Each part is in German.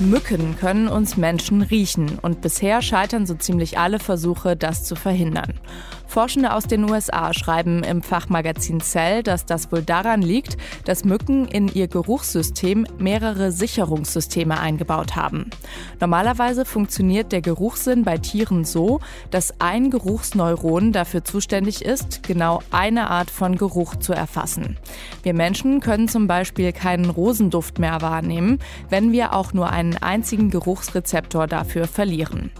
Mücken können uns Menschen riechen und bisher scheitern so ziemlich alle Versuche, das zu verhindern. Forschende aus den USA schreiben im Fachmagazin Cell, dass das wohl daran liegt, dass Mücken in ihr Geruchssystem mehrere Sicherungssysteme eingebaut haben. Normalerweise funktioniert der Geruchssinn bei Tieren so, dass ein Geruchsneuron dafür zuständig ist, genau eine Art von Geruch zu erfassen. Wir Menschen können zum Beispiel keinen Rosenduft mehr wahrnehmen, wenn wir auch nur einen einzigen Geruchsrezeptor dafür verlieren.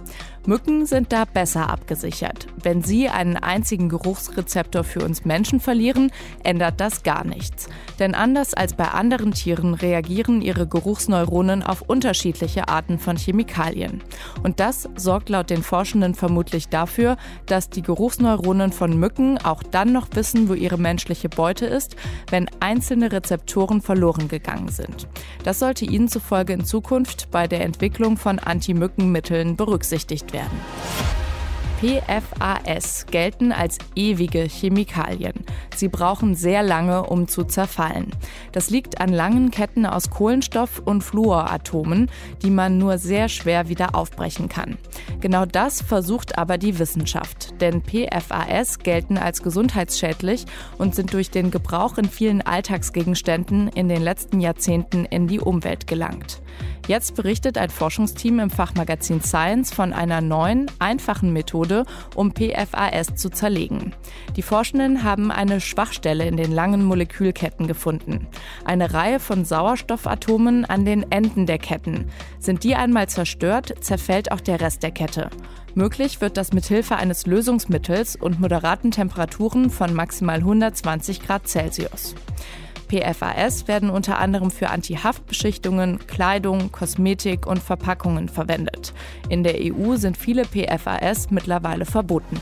Mücken sind da besser abgesichert. Wenn sie einen einzigen Geruchsrezeptor für uns Menschen verlieren, ändert das gar nichts. Denn anders als bei anderen Tieren reagieren ihre Geruchsneuronen auf unterschiedliche Arten von Chemikalien. Und das sorgt laut den Forschenden vermutlich dafür, dass die Geruchsneuronen von Mücken auch dann noch wissen, wo ihre menschliche Beute ist, wenn einzelne Rezeptoren verloren gegangen sind. Das sollte ihnen zufolge in Zukunft bei der Entwicklung von Anti-Mückenmitteln berücksichtigt werden. PFAS gelten als ewige Chemikalien. Sie brauchen sehr lange, um zu zerfallen. Das liegt an langen Ketten aus Kohlenstoff und Fluoratomen, die man nur sehr schwer wieder aufbrechen kann. Genau das versucht aber die Wissenschaft, denn PFAS gelten als gesundheitsschädlich und sind durch den Gebrauch in vielen Alltagsgegenständen in den letzten Jahrzehnten in die Umwelt gelangt. Jetzt berichtet ein Forschungsteam im Fachmagazin Science von einer neuen, einfachen Methode, um PFAS zu zerlegen. Die Forschenden haben eine Schwachstelle in den langen Molekülketten gefunden. Eine Reihe von Sauerstoffatomen an den Enden der Ketten. Sind die einmal zerstört, zerfällt auch der Rest der Kette. Möglich wird das mithilfe eines Lösungsmittels und moderaten Temperaturen von maximal 120 Grad Celsius. PFAS werden unter anderem für Anti-Haftbeschichtungen, Kleidung, Kosmetik und Verpackungen verwendet. In der EU sind viele PFAS mittlerweile verboten.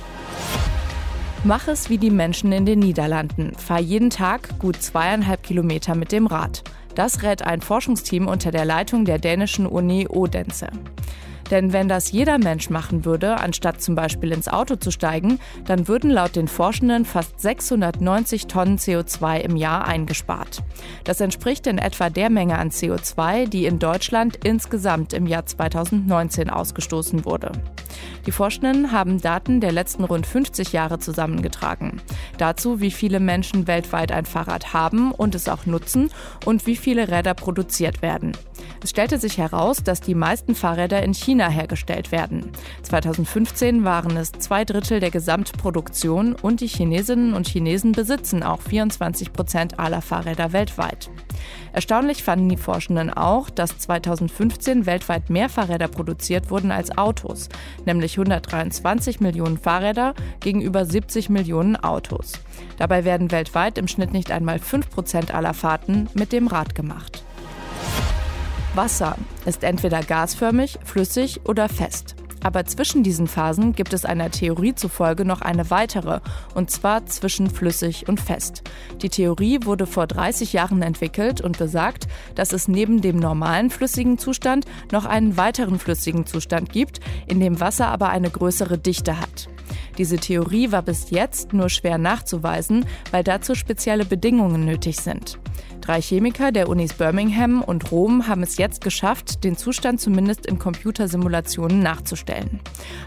Mach es wie die Menschen in den Niederlanden. Fahr jeden Tag gut zweieinhalb Kilometer mit dem Rad. Das rät ein Forschungsteam unter der Leitung der dänischen Uni Odense. Denn wenn das jeder Mensch machen würde, anstatt zum Beispiel ins Auto zu steigen, dann würden laut den Forschenden fast 690 Tonnen CO2 im Jahr eingespart. Das entspricht in etwa der Menge an CO2, die in Deutschland insgesamt im Jahr 2019 ausgestoßen wurde. Die Forschenden haben Daten der letzten rund 50 Jahre zusammengetragen. Dazu, wie viele Menschen weltweit ein Fahrrad haben und es auch nutzen und wie viele Räder produziert werden. Es stellte sich heraus, dass die meisten Fahrräder in China hergestellt werden. 2015 waren es zwei Drittel der Gesamtproduktion und die Chinesinnen und Chinesen besitzen auch 24 Prozent aller Fahrräder weltweit. Erstaunlich fanden die Forschenden auch, dass 2015 weltweit mehr Fahrräder produziert wurden als Autos, nämlich 123 Millionen Fahrräder gegenüber 70 Millionen Autos. Dabei werden weltweit im Schnitt nicht einmal 5 Prozent aller Fahrten mit dem Rad gemacht. Wasser ist entweder gasförmig, flüssig oder fest. Aber zwischen diesen Phasen gibt es einer Theorie zufolge noch eine weitere, und zwar zwischen flüssig und fest. Die Theorie wurde vor 30 Jahren entwickelt und besagt, dass es neben dem normalen flüssigen Zustand noch einen weiteren flüssigen Zustand gibt, in dem Wasser aber eine größere Dichte hat. Diese Theorie war bis jetzt nur schwer nachzuweisen, weil dazu spezielle Bedingungen nötig sind. Drei Chemiker der Unis Birmingham und Rom haben es jetzt geschafft, den Zustand zumindest in Computersimulationen nachzustellen.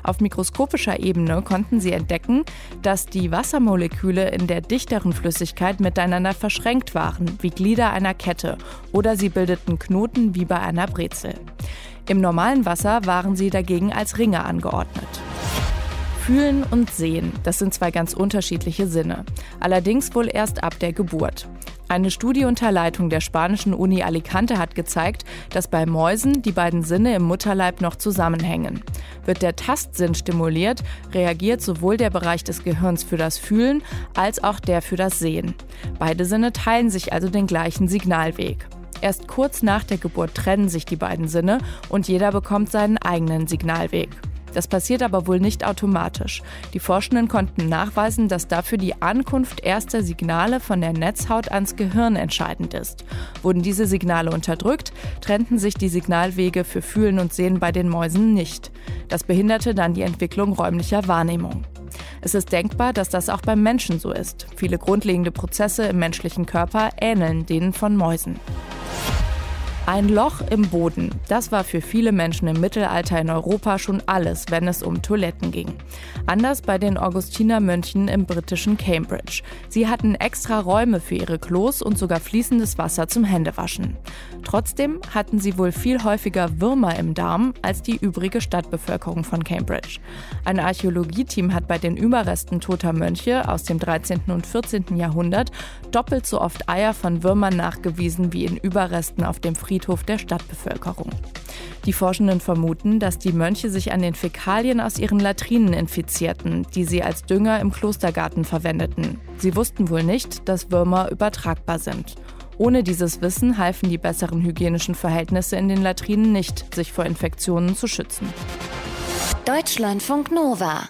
Auf mikroskopischer Ebene konnten sie entdecken, dass die Wassermoleküle in der dichteren Flüssigkeit miteinander verschränkt waren, wie Glieder einer Kette, oder sie bildeten Knoten wie bei einer Brezel. Im normalen Wasser waren sie dagegen als Ringe angeordnet. Fühlen und Sehen, das sind zwei ganz unterschiedliche Sinne. Allerdings wohl erst ab der Geburt. Eine Studie unter Leitung der spanischen Uni Alicante hat gezeigt, dass bei Mäusen die beiden Sinne im Mutterleib noch zusammenhängen. Wird der Tastsinn stimuliert, reagiert sowohl der Bereich des Gehirns für das Fühlen als auch der für das Sehen. Beide Sinne teilen sich also den gleichen Signalweg. Erst kurz nach der Geburt trennen sich die beiden Sinne und jeder bekommt seinen eigenen Signalweg. Das passiert aber wohl nicht automatisch. Die Forschenden konnten nachweisen, dass dafür die Ankunft erster Signale von der Netzhaut ans Gehirn entscheidend ist. Wurden diese Signale unterdrückt, trennten sich die Signalwege für Fühlen und Sehen bei den Mäusen nicht. Das behinderte dann die Entwicklung räumlicher Wahrnehmung. Es ist denkbar, dass das auch beim Menschen so ist. Viele grundlegende Prozesse im menschlichen Körper ähneln denen von Mäusen. Ein Loch im Boden, das war für viele Menschen im Mittelalter in Europa schon alles, wenn es um Toiletten ging. Anders bei den Augustinermönchen im britischen Cambridge. Sie hatten extra Räume für ihre Klos und sogar fließendes Wasser zum Händewaschen. Trotzdem hatten sie wohl viel häufiger Würmer im Darm als die übrige Stadtbevölkerung von Cambridge. Ein Archäologieteam hat bei den Überresten toter Mönche aus dem 13. und 14. Jahrhundert doppelt so oft Eier von Würmern nachgewiesen wie in Überresten auf dem Friedhof Friedhof der Stadtbevölkerung. Die Forschenden vermuten, dass die Mönche sich an den Fäkalien aus ihren Latrinen infizierten, die sie als Dünger im Klostergarten verwendeten. Sie wussten wohl nicht, dass Würmer übertragbar sind. Ohne dieses Wissen halfen die besseren hygienischen Verhältnisse in den Latrinen nicht, sich vor Infektionen zu schützen. Deutschlandfunk Nova